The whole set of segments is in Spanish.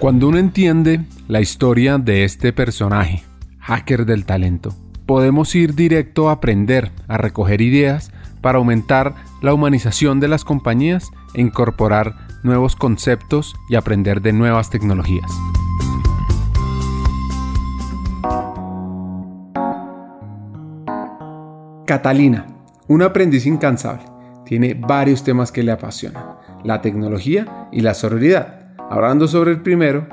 Cuando uno entiende la historia de este personaje, hacker del talento, podemos ir directo a aprender, a recoger ideas para aumentar la humanización de las compañías e incorporar nuevos conceptos y aprender de nuevas tecnologías. Catalina, un aprendiz incansable, tiene varios temas que le apasionan, la tecnología y la sororidad Hablando sobre el primero.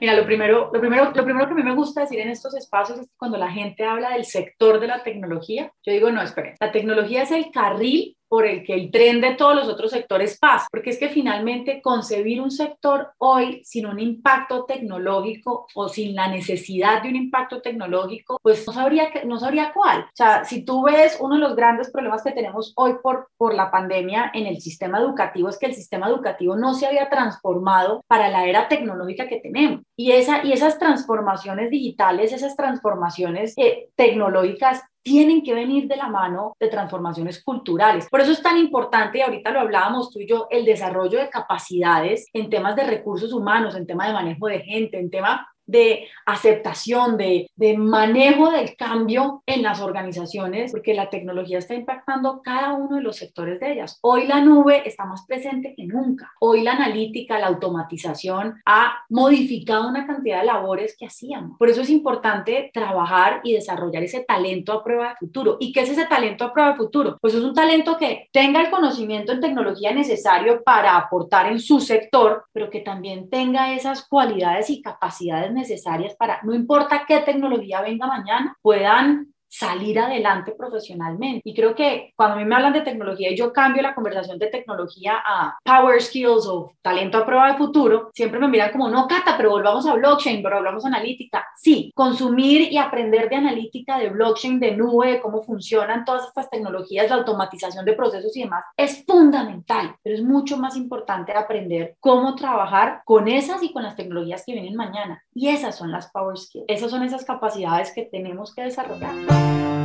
Mira, lo primero, lo, primero, lo primero que a mí me gusta decir en estos espacios es que cuando la gente habla del sector de la tecnología, yo digo, no, esperen, la tecnología es el carril por el que el tren de todos los otros sectores pasa, porque es que finalmente concebir un sector hoy sin un impacto tecnológico o sin la necesidad de un impacto tecnológico, pues no sabría, no sabría cuál. O sea, si tú ves uno de los grandes problemas que tenemos hoy por, por la pandemia en el sistema educativo es que el sistema educativo no se había transformado para la era tecnológica que tenemos. Y, esa, y esas transformaciones digitales, esas transformaciones eh, tecnológicas tienen que venir de la mano de transformaciones culturales. Por eso es tan importante, y ahorita lo hablábamos tú y yo, el desarrollo de capacidades en temas de recursos humanos, en tema de manejo de gente, en tema de aceptación, de, de, manejo del cambio en las organizaciones, porque la tecnología está impactando cada uno de los sectores de ellas. Hoy la nube está más presente que nunca. Hoy la analítica, la automatización ha modificado una cantidad de labores que hacíamos. Por eso es importante trabajar y desarrollar ese talento a prueba de futuro. ¿Y qué es ese talento a prueba de futuro? Pues es un talento que tenga el conocimiento en tecnología necesario para aportar en su sector, pero que también tenga esas cualidades y capacidades necesarias para, no importa qué tecnología venga mañana, puedan salir adelante profesionalmente. Y creo que cuando a mí me hablan de tecnología y yo cambio la conversación de tecnología a power skills o talento a prueba de futuro, siempre me miran como, no, Cata, pero volvamos a blockchain, pero a analítica. Sí, consumir y aprender de analítica, de blockchain, de nube, de cómo funcionan todas estas tecnologías, la automatización de procesos y demás, es fundamental, pero es mucho más importante aprender cómo trabajar con esas y con las tecnologías que vienen mañana. Y esas son las power skills, esas son esas capacidades que tenemos que desarrollar. thank you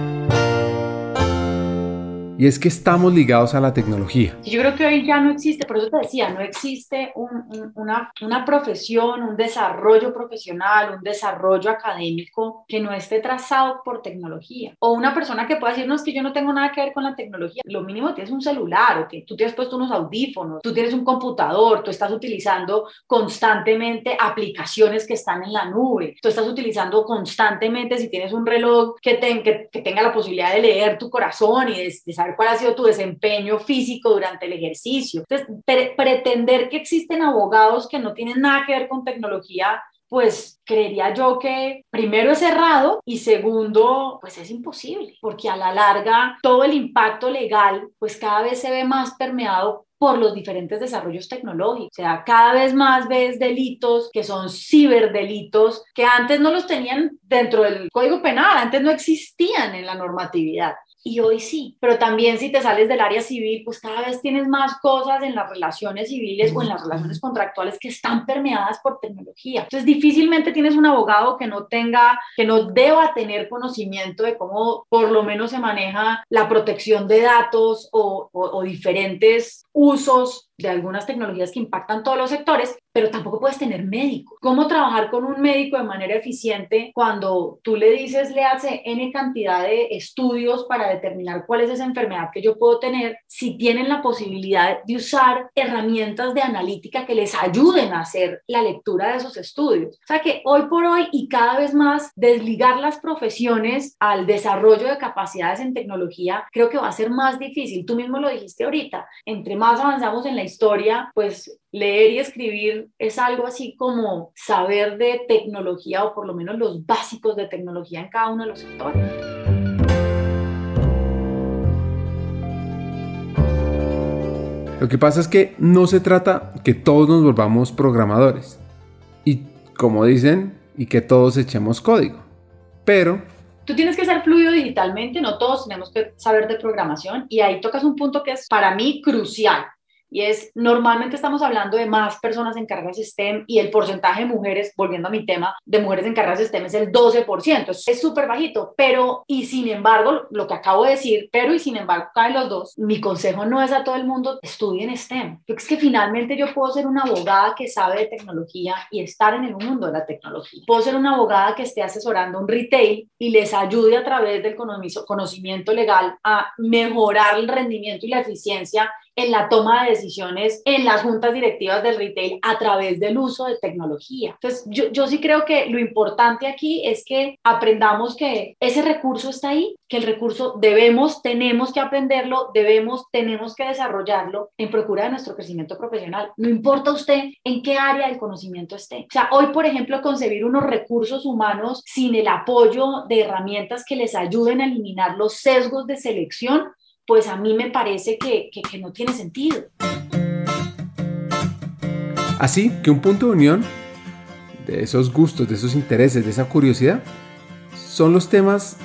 Y es que estamos ligados a la tecnología. Yo creo que hoy ya no existe, por eso te decía, no existe una, una profesión, un desarrollo profesional, un desarrollo académico que no esté trazado por tecnología. O una persona que pueda decirnos que yo no tengo nada que ver con la tecnología. Lo mínimo tienes un celular, o que tú tienes puesto unos audífonos, tú tienes un computador, tú estás utilizando constantemente aplicaciones que están en la nube, tú estás utilizando constantemente, si tienes un reloj que, que, tenga la posibilidad de leer tu corazón y de, de saber cuál ha sido tu desempeño físico durante el ejercicio. Entonces, pretender que existen abogados que no tienen nada que ver con tecnología pues creería yo que primero es errado y segundo, pues es imposible, porque a la larga todo el impacto legal pues cada vez se ve más permeado por los diferentes desarrollos tecnológicos. O sea, cada vez más ves delitos que son ciberdelitos que antes no los tenían dentro del Código Penal, antes no existían en la normatividad y hoy sí, pero también si te sales del área civil, pues cada vez tienes más cosas en las relaciones civiles o en las relaciones contractuales que están permeadas por tecnología. Entonces, difícilmente tienes un abogado que no tenga, que no deba tener conocimiento de cómo por lo menos se maneja la protección de datos o, o diferentes usos de algunas tecnologías que impactan todos los sectores, pero tampoco puedes tener médico. ¿Cómo trabajar con un médico de manera eficiente cuando tú le dices, le hace N cantidad de estudios para determinar cuál es esa enfermedad que yo puedo tener, si tienen la posibilidad de usar herramientas de analítica que les ayuden a hacer la lectura de esos estudios? O sea que hoy por hoy y cada vez más desligar las profesiones al desarrollo de capacidades en tecnología creo que va a ser más difícil. Tú mismo lo dijiste ahorita, entre más avanzamos en la historia, pues leer y escribir es algo así como saber de tecnología o por lo menos los básicos de tecnología en cada uno de los sectores. Lo que pasa es que no se trata que todos nos volvamos programadores y como dicen, y que todos echemos código. Pero tú tienes que ser fluido digitalmente, no todos tenemos que saber de programación y ahí tocas un punto que es para mí crucial y es normalmente estamos hablando de más personas en carreras STEM y el porcentaje de mujeres, volviendo a mi tema, de mujeres en carreras STEM es el 12%, es súper bajito, pero y sin embargo, lo que acabo de decir, pero y sin embargo caen los dos, mi consejo no es a todo el mundo estudien STEM, porque es que finalmente yo puedo ser una abogada que sabe de tecnología y estar en el mundo de la tecnología, puedo ser una abogada que esté asesorando un retail y les ayude a través del conocimiento legal a mejorar el rendimiento y la eficiencia en la toma de decisiones en las juntas directivas del retail a través del uso de tecnología. Entonces, yo, yo sí creo que lo importante aquí es que aprendamos que ese recurso está ahí, que el recurso debemos, tenemos que aprenderlo, debemos, tenemos que desarrollarlo en procura de nuestro crecimiento profesional. No importa usted en qué área del conocimiento esté. O sea, hoy, por ejemplo, concebir unos recursos humanos sin el apoyo de herramientas que les ayuden a eliminar los sesgos de selección pues a mí me parece que, que, no tiene sentido. Así que un punto de unión de esos gustos, de esos intereses, de esa curiosidad, son los temas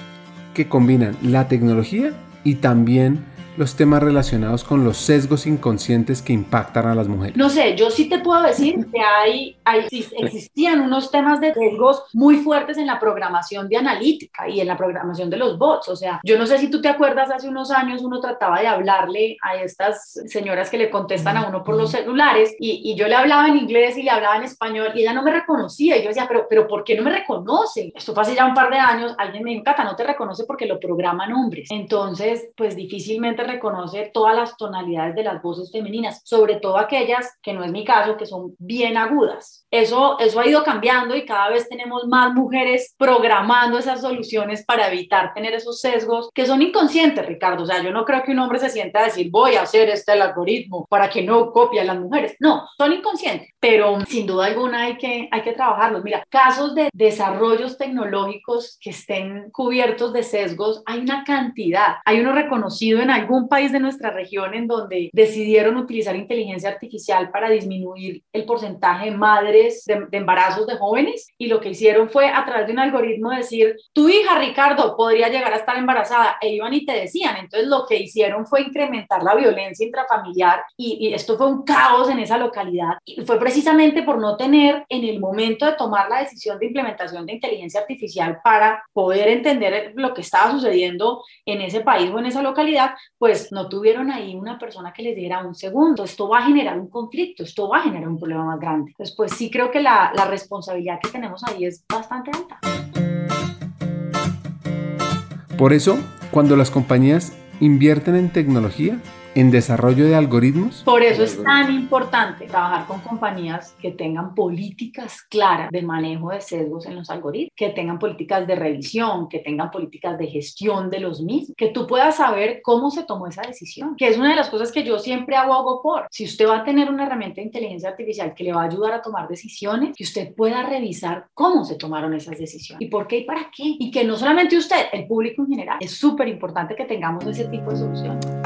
que combinan la tecnología y también los temas relacionados con los sesgos inconscientes que impactan a las mujeres? No sé, yo sí te puedo decir que hay, hay, existían unos temas de sesgos muy fuertes en la programación de analítica y en la programación de los bots. O sea, yo no sé si tú te acuerdas, hace unos años uno trataba de hablarle a estas señoras que le contestan a uno por los celulares y, y yo le hablaba en inglés y le hablaba en español y ella no me reconocía. Y yo decía, pero, pero ¿por qué no me reconoce? Esto fue hace ya un par de años. Alguien me dijo, Cata, no te reconoce porque lo programan hombres. Entonces, pues difícilmente reconoce todas las tonalidades de las voces femeninas, sobre todo aquellas, que no es mi caso, que son bien agudas. Eso, eso ha ido cambiando y cada vez tenemos más mujeres programando esas soluciones para evitar tener esos sesgos que son inconscientes, Ricardo. O sea, yo no creo que un hombre se sienta a decir, voy a hacer este algoritmo para que no copie a las mujeres. No, son inconscientes, pero sin duda alguna hay que, hay que trabajarlos. Mira, casos de desarrollos tecnológicos que estén cubiertos de sesgos, hay una cantidad. Hay uno reconocido en algún un país de nuestra región en donde decidieron utilizar inteligencia artificial para disminuir el porcentaje de madres de, embarazos de jóvenes y lo que hicieron fue a través de un algoritmo decir, tu hija Ricardo podría llegar a estar embarazada e iban y te decían. Entonces lo que hicieron fue incrementar la violencia intrafamiliar y, y esto fue un caos en esa localidad y fue precisamente por no tener en el momento de tomar la decisión de implementación de inteligencia artificial para poder entender lo que estaba sucediendo en ese país o en esa localidad, pues no tuvieron ahí una persona que les diera un segundo. Esto va a generar un conflicto, esto va a generar un problema más grande. Entonces, pues sí creo que la responsabilidad que tenemos ahí es bastante alta. Por eso, cuando las compañías invierten en tecnología, en desarrollo de algoritmos? Por eso es tan importante trabajar con compañías que tengan políticas claras de manejo de sesgos en los algoritmos, que tengan políticas de revisión, que tengan políticas de gestión de los mismos, que tú puedas saber cómo se tomó esa decisión, que es una de las cosas que yo siempre abogo por. Si usted va a tener una herramienta de inteligencia artificial que le va a ayudar a tomar decisiones, que usted pueda revisar cómo se tomaron esas decisiones y por qué y para qué. Y que no solamente usted, el público en general, es súper importante que tengamos ese tipo de soluciones.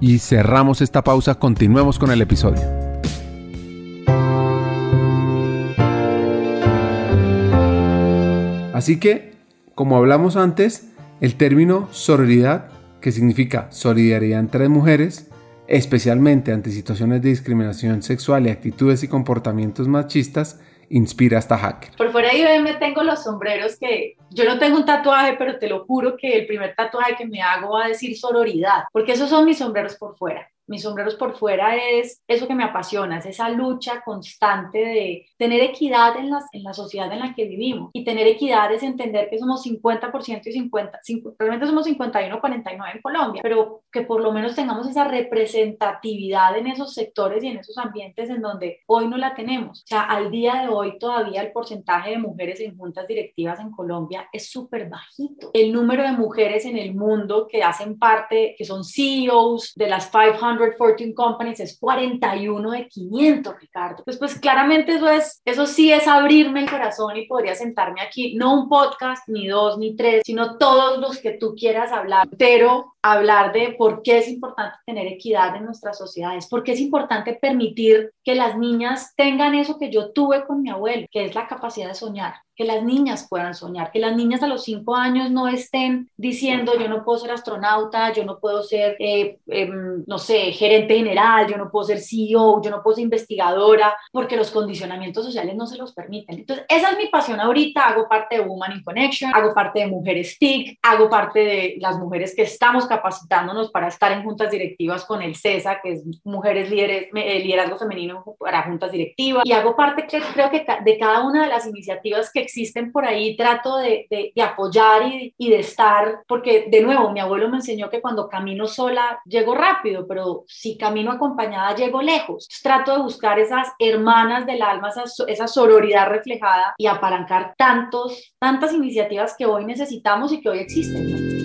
y cerramos esta pausa, continuemos con el episodio. Así que, como hablamos antes, el término sororidad, que significa solidaridad entre mujeres, especialmente ante situaciones de discriminación sexual y actitudes y comportamientos machistas, inspira hasta hacker. Por fuera yo me tengo los sombreros que yo no tengo un tatuaje, pero te lo juro que el primer tatuaje que me hago va a decir sororidad, porque esos son mis sombreros por fuera mis sombreros por fuera es eso que me apasiona, es esa lucha constante de tener equidad en, las, en la sociedad en la que vivimos. Y tener equidad es entender que somos 50% y 50, realmente somos 51, 49 en Colombia, pero que por lo menos tengamos esa representatividad en esos sectores y en esos ambientes en donde hoy no la tenemos. O sea, al día de hoy todavía el porcentaje de mujeres en juntas directivas en Colombia es súper bajito. El número de mujeres en el mundo que hacen parte, que son CEOs de las 500 500 Fortune Companies es 41 de 500, Ricardo. Pues, pues claramente eso es, eso sí es abrirme el corazón y podría sentarme aquí, no un podcast, ni dos, ni tres, sino todos los que tú quieras hablar, pero hablar de por qué es importante tener equidad en nuestras sociedades, por qué es importante permitir que las niñas tengan eso que yo tuve con mi abuelo, que es la capacidad de soñar, que las niñas puedan soñar, que las niñas a los cinco años no estén diciendo yo no puedo ser astronauta, yo no puedo ser, eh, em, no sé, gerente general, yo no puedo ser CEO, yo no puedo ser investigadora, porque los condicionamientos sociales no se los permiten. Entonces, esa es mi pasión ahorita, hago parte de Woman in Connection, hago parte de Mujeres TIC, hago parte de las mujeres que estamos capacitándonos para estar en juntas directivas con el CESA, que es Mujeres Líderes, eh, Liderazgo Femenino para Juntas Directivas, y hago parte, creo que de cada una de las iniciativas que existen por ahí, trato de, de, apoyar y, de estar, porque de nuevo, mi abuelo me enseñó que cuando camino sola llego rápido, pero si camino acompañada llego lejos. trato de buscar esas hermanas del alma, esa, esa sororidad reflejada y apalancar tantos, tantas iniciativas que hoy necesitamos y que hoy existen.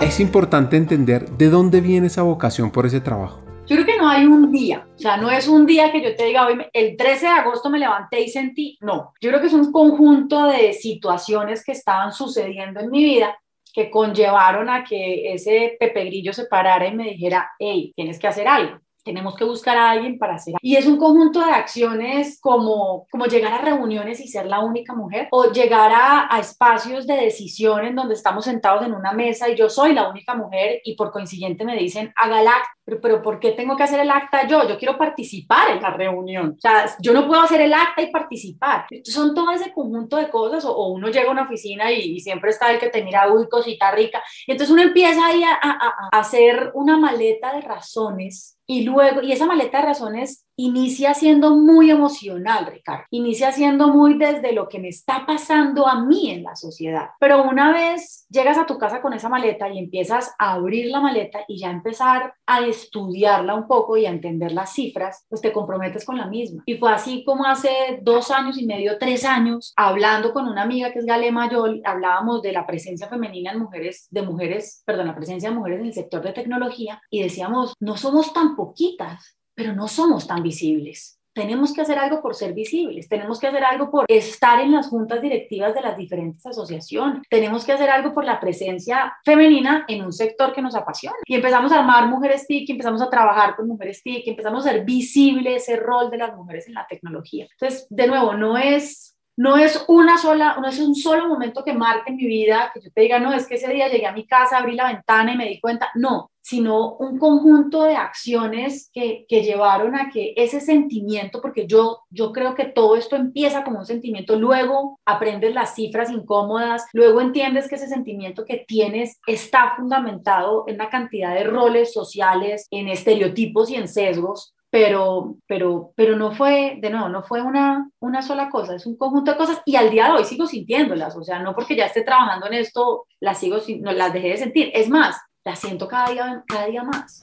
Es importante entender de dónde viene esa vocación por ese trabajo. Yo creo que no hay un día, o sea, no es un día que yo te diga, hoy el 13 de agosto me levanté y sentí, no, yo creo que es un conjunto de situaciones que estaban sucediendo en mi vida que conllevaron a que ese Pepe Grillo se parara y me dijera, hey, tienes que hacer algo tenemos que buscar a alguien para hacer. Y es un conjunto de acciones como, como llegar a reuniones y ser la única mujer o llegar a, a espacios de decisión en donde estamos sentados en una mesa y yo soy la única mujer y por coincidente me dicen, haga el acta, pero, pero ¿por qué tengo que hacer el acta yo? Yo quiero participar en la reunión. O sea, yo no puedo hacer el acta y participar. Son todo ese conjunto de cosas o, o uno llega a una oficina y, y, siempre está el que te mira, uy, cosita rica. Y entonces uno empieza ahí a, a, a hacer una maleta de razones y luego, y esa maleta de razones inicia siendo muy emocional, Ricardo. Inicia siendo muy desde lo que me está pasando a mí en la sociedad. Pero una vez llegas a tu casa con esa maleta y empiezas a abrir la maleta y ya empezar a estudiarla un poco y a entender las cifras, pues te comprometes con la misma. Y fue así como hace dos años y medio, tres años, hablando con una amiga que es Gale Mayol, hablábamos de la presencia femenina en mujeres, de mujeres, perdón, la presencia de mujeres en el sector de tecnología y decíamos, no somos tan poquitas, pero no somos tan visibles tenemos que hacer algo por ser visibles, tenemos que hacer algo por estar en las juntas directivas de las diferentes asociaciones, tenemos que hacer algo por la presencia femenina en un sector que nos apasiona. Y empezamos a armar Mujeres TIC, empezamos a trabajar con Mujeres TIC, empezamos a ser visible ese rol de las mujeres en la tecnología. Entonces, de nuevo, no es no es una sola, no es un solo momento que marque mi vida, que yo te diga, no, es que ese día llegué a mi casa, abrí la ventana y me di cuenta, no, sino un conjunto de acciones que, que llevaron a que ese sentimiento, porque yo, yo creo que todo esto empieza como un sentimiento, luego aprendes las cifras incómodas, luego entiendes que ese sentimiento que tienes está fundamentado en la cantidad de roles sociales, en estereotipos y en sesgos, pero, pero, pero no fue, de nuevo, no fue una, una sola cosa, es un conjunto de cosas y al día de hoy sigo sintiéndolas, o sea, no porque ya esté trabajando en esto, las sigo, no las dejé de sentir, es más, las siento cada día, cada día más.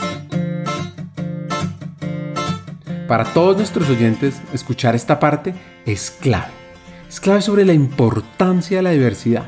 Para todos nuestros oyentes, escuchar esta parte es clave. Es clave sobre la importancia de la diversidad.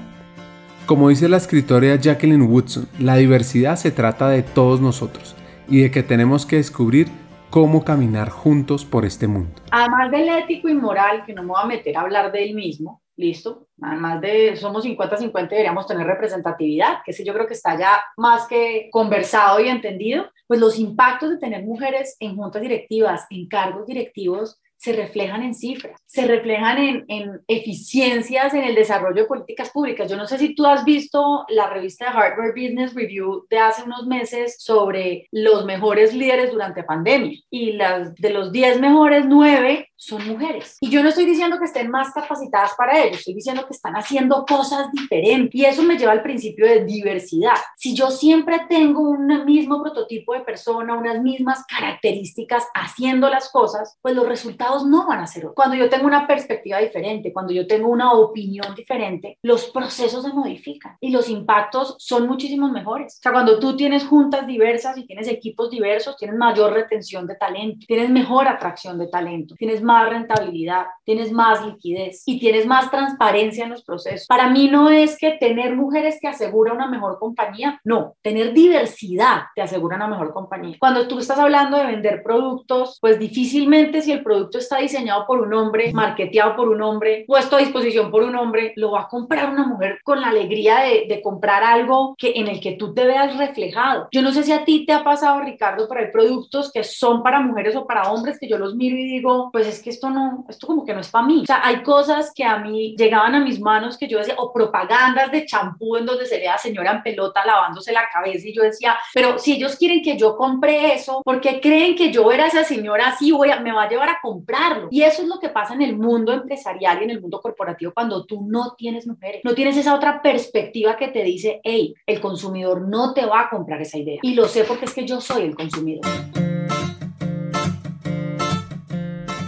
Como dice la escritora Jacqueline Woodson, la diversidad se trata de todos nosotros y de que tenemos que descubrir cómo caminar juntos por este mundo. Además del ético y moral, que no me voy a meter a hablar de él mismo, listo, además de somos 50-50, deberíamos tener representatividad, que sí yo creo que está ya más que conversado y entendido, pues los impactos de tener mujeres en juntas directivas, en cargos directivos, se reflejan en cifras, se reflejan en, en, eficiencias en el desarrollo de políticas públicas. Yo no sé si tú has visto la revista de Hardware Business Review de hace unos meses sobre los mejores líderes durante pandemia y las de los 10 mejores, 9 son mujeres. Y yo no estoy diciendo que estén más capacitadas para ello, estoy diciendo que están haciendo cosas diferentes y eso me lleva al principio de diversidad. Si yo siempre tengo un mismo prototipo de persona, unas mismas características haciendo las cosas, pues los resultados no van a ser Cuando yo tengo una perspectiva diferente, cuando yo tengo una opinión diferente, los procesos se modifican y los impactos son muchísimo mejores. O sea, cuando tú tienes juntas diversas y tienes equipos diversos, tienes mayor retención de talento, tienes mejor atracción de talento, tienes más rentabilidad, tienes más liquidez y tienes más transparencia en los procesos. Para mí no es que tener mujeres te asegura una mejor compañía, no, tener diversidad te asegura una mejor compañía. Cuando tú estás hablando de vender productos, pues difícilmente si el producto está diseñado por un hombre, marketeado por un hombre, puesto a disposición por un hombre, lo va a comprar una mujer con la alegría de, de comprar algo que, en el que tú te veas reflejado. Yo no sé si a ti te ha pasado, Ricardo, pero hay productos que son para mujeres o para hombres que yo los miro y digo, pues es que esto no, esto como que no es para mí. O sea, hay cosas que a mí llegaban a mis manos que yo decía, o propagandas de champú en donde se ve a señora en pelota lavándose la cabeza y yo decía, pero si ellos quieren que yo compre eso, porque creen que yo era esa señora así, voy a, me va a llevar a comprarlo? Y eso es lo que pasa en el mundo empresarial y en el mundo corporativo cuando tú no tienes mujeres, no tienes esa otra perspectiva que te dice, hey, el consumidor no te va a comprar esa idea. Y lo sé porque es que yo soy el consumidor.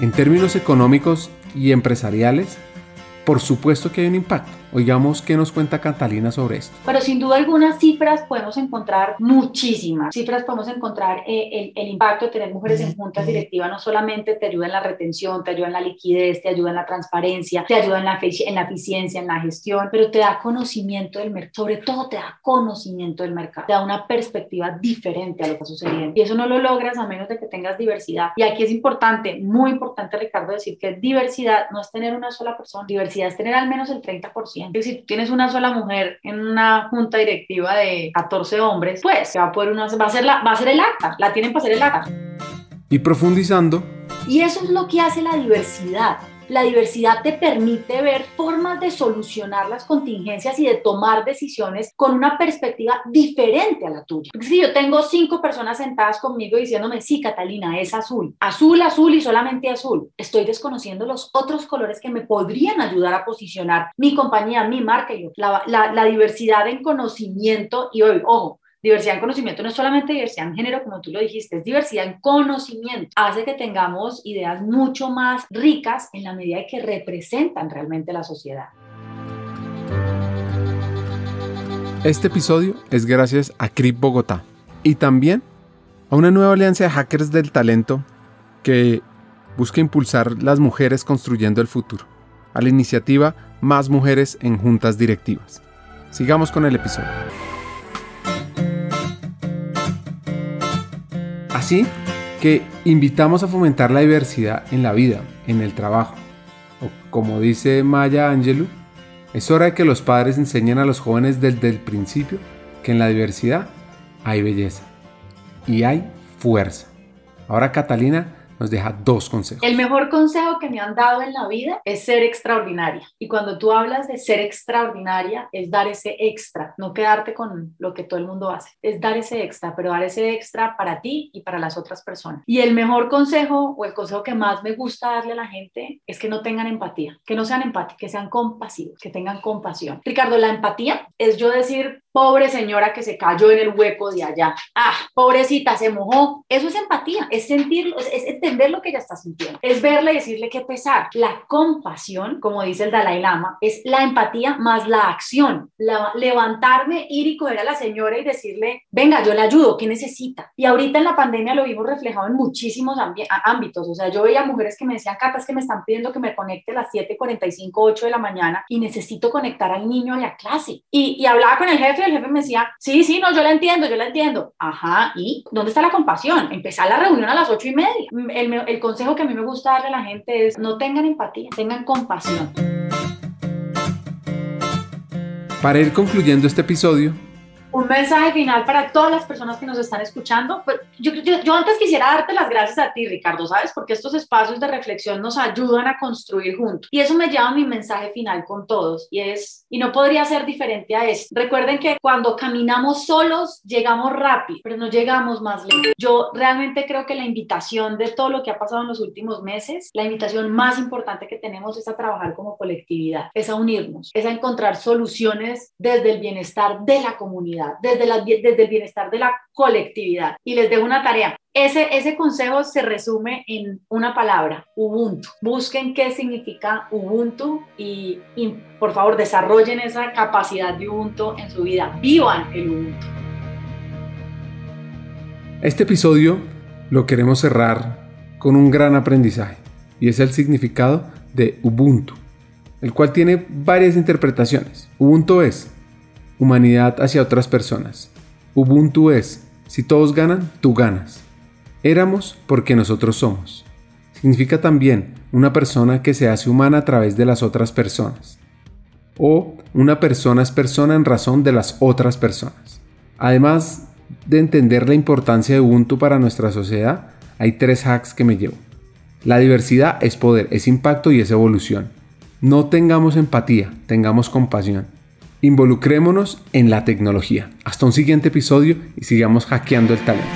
En términos económicos y empresariales, por supuesto que hay un impacto. Oigamos qué nos cuenta Catalina sobre esto. Pero sin duda algunas cifras podemos encontrar muchísimas. Cifras podemos encontrar eh, el, el, impacto de tener mujeres en juntas directivas. No solamente te ayuda en la retención, te ayuda en la liquidez, te ayuda en la transparencia, te ayuda en la, en la eficiencia, en la gestión, pero te da conocimiento del mercado. Sobre todo te da conocimiento del mercado. Te da una perspectiva diferente a lo que está sucediendo. Y eso no lo logras a menos de que tengas diversidad. Y aquí es importante, muy importante, Ricardo, decir que diversidad no es tener una sola persona. Diversidad es tener al menos el 30% si tienes una sola mujer en una junta directiva de 14 hombres, pues va a, poder una, va a, ser la, va a ser el acta, la tienen para hacer el acta. Y profundizando. Y eso es lo que hace la diversidad la diversidad te permite ver formas de solucionar las contingencias y de tomar decisiones con una perspectiva diferente a la tuya. si yo tengo cinco personas sentadas conmigo diciéndome, sí, Catalina, es azul, azul, azul y solamente azul, estoy desconociendo los otros colores que me podrían ayudar a posicionar mi compañía, mi marca la, la, diversidad en conocimiento y ojo, Diversidad en conocimiento no es solamente diversidad en género, como tú lo dijiste, es diversidad en conocimiento. Hace que tengamos ideas mucho más ricas en la medida de que representan realmente la sociedad. Este episodio es gracias a CRIP Bogotá y también a una nueva alianza de hackers del talento que busca impulsar las mujeres construyendo el futuro, a la iniciativa Más Mujeres en Juntas Directivas. Sigamos con el episodio. Así que invitamos a fomentar la diversidad en la vida, en el trabajo. O como dice Maya Angelou, es hora de que los padres enseñen a los jóvenes desde el principio que en la diversidad hay belleza y hay fuerza. Ahora Catalina nos deja dos consejos. El mejor consejo que me han dado en la vida es ser extraordinaria. Y cuando tú hablas de ser extraordinaria, es dar ese extra, no quedarte con lo que todo el mundo hace. Es dar ese extra, pero dar ese extra para ti y para las otras personas. Y el mejor consejo o el consejo que más me gusta darle a la gente es que no tengan empatía, que no sean empáticos, que sean compasivos, que tengan compasión. Ricardo, la empatía es yo decir, pobre señora que se cayó en el hueco de allá. Ah, pobrecita, se mojó. Eso es empatía, es sentirlo, es, es entender lo que ella está sintiendo, es verle y decirle qué pesar. La compasión, como dice el Dalai Lama, es la empatía más la acción. La, levantarme, ir y coger a la señora y decirle, venga, yo le ayudo, ¿qué necesita? Y ahorita en la pandemia lo vimos reflejado en muchísimos ámbitos. O sea, yo veía mujeres que me decían, Catas, que me están pidiendo que me conecte a las 7:45, 8 de la mañana y necesito conectar al niño a la clase. Y, y hablaba con el jefe el jefe me decía, sí, sí, no, yo la entiendo, yo la entiendo. Ajá, ¿y dónde está la compasión? Empezar la reunión a las 8 y media el, consejo que a mí me gusta darle a la gente es no tengan empatía, tengan compasión. Para ir concluyendo este episodio, un mensaje final para todas las personas que nos están escuchando. Pues yo, yo, antes quisiera darte las gracias a ti, Ricardo, ¿sabes? Porque estos espacios de reflexión nos ayudan a construir juntos. Y eso me lleva a mi mensaje final con todos. Y es, y no podría ser diferente a esto. Recuerden que cuando caminamos solos, llegamos rápido, pero no llegamos más lejos. Yo realmente creo que la invitación de todo lo que ha pasado en los últimos meses, la invitación más importante que tenemos es a trabajar como colectividad, es a unirnos, es a encontrar soluciones desde el bienestar de la desde, el bienestar de la colectividad. Y les dejo una tarea. Ese, ese consejo se resume en una palabra, Ubuntu. Busquen qué significa Ubuntu y, y por favor desarrollen esa capacidad de Ubuntu en su vida. Vivan el Ubuntu. Este episodio lo queremos cerrar con un gran aprendizaje. y es el significado de Ubuntu, el cual tiene varias interpretaciones. Ubuntu es humanidad hacia otras personas. Ubuntu es si todos ganan, tú ganas. Éramos porque nosotros somos. Significa también una persona que se hace humana a través de las otras personas. O una persona es persona en razón de las otras personas. Además de entender la importancia de Ubuntu para nuestra sociedad, hay tres hacks que me llevo. La diversidad es poder, es impacto y es evolución. No tengamos empatía, tengamos compasión. Involucrémonos en la tecnología. Hasta un siguiente episodio y sigamos hackeando el talento.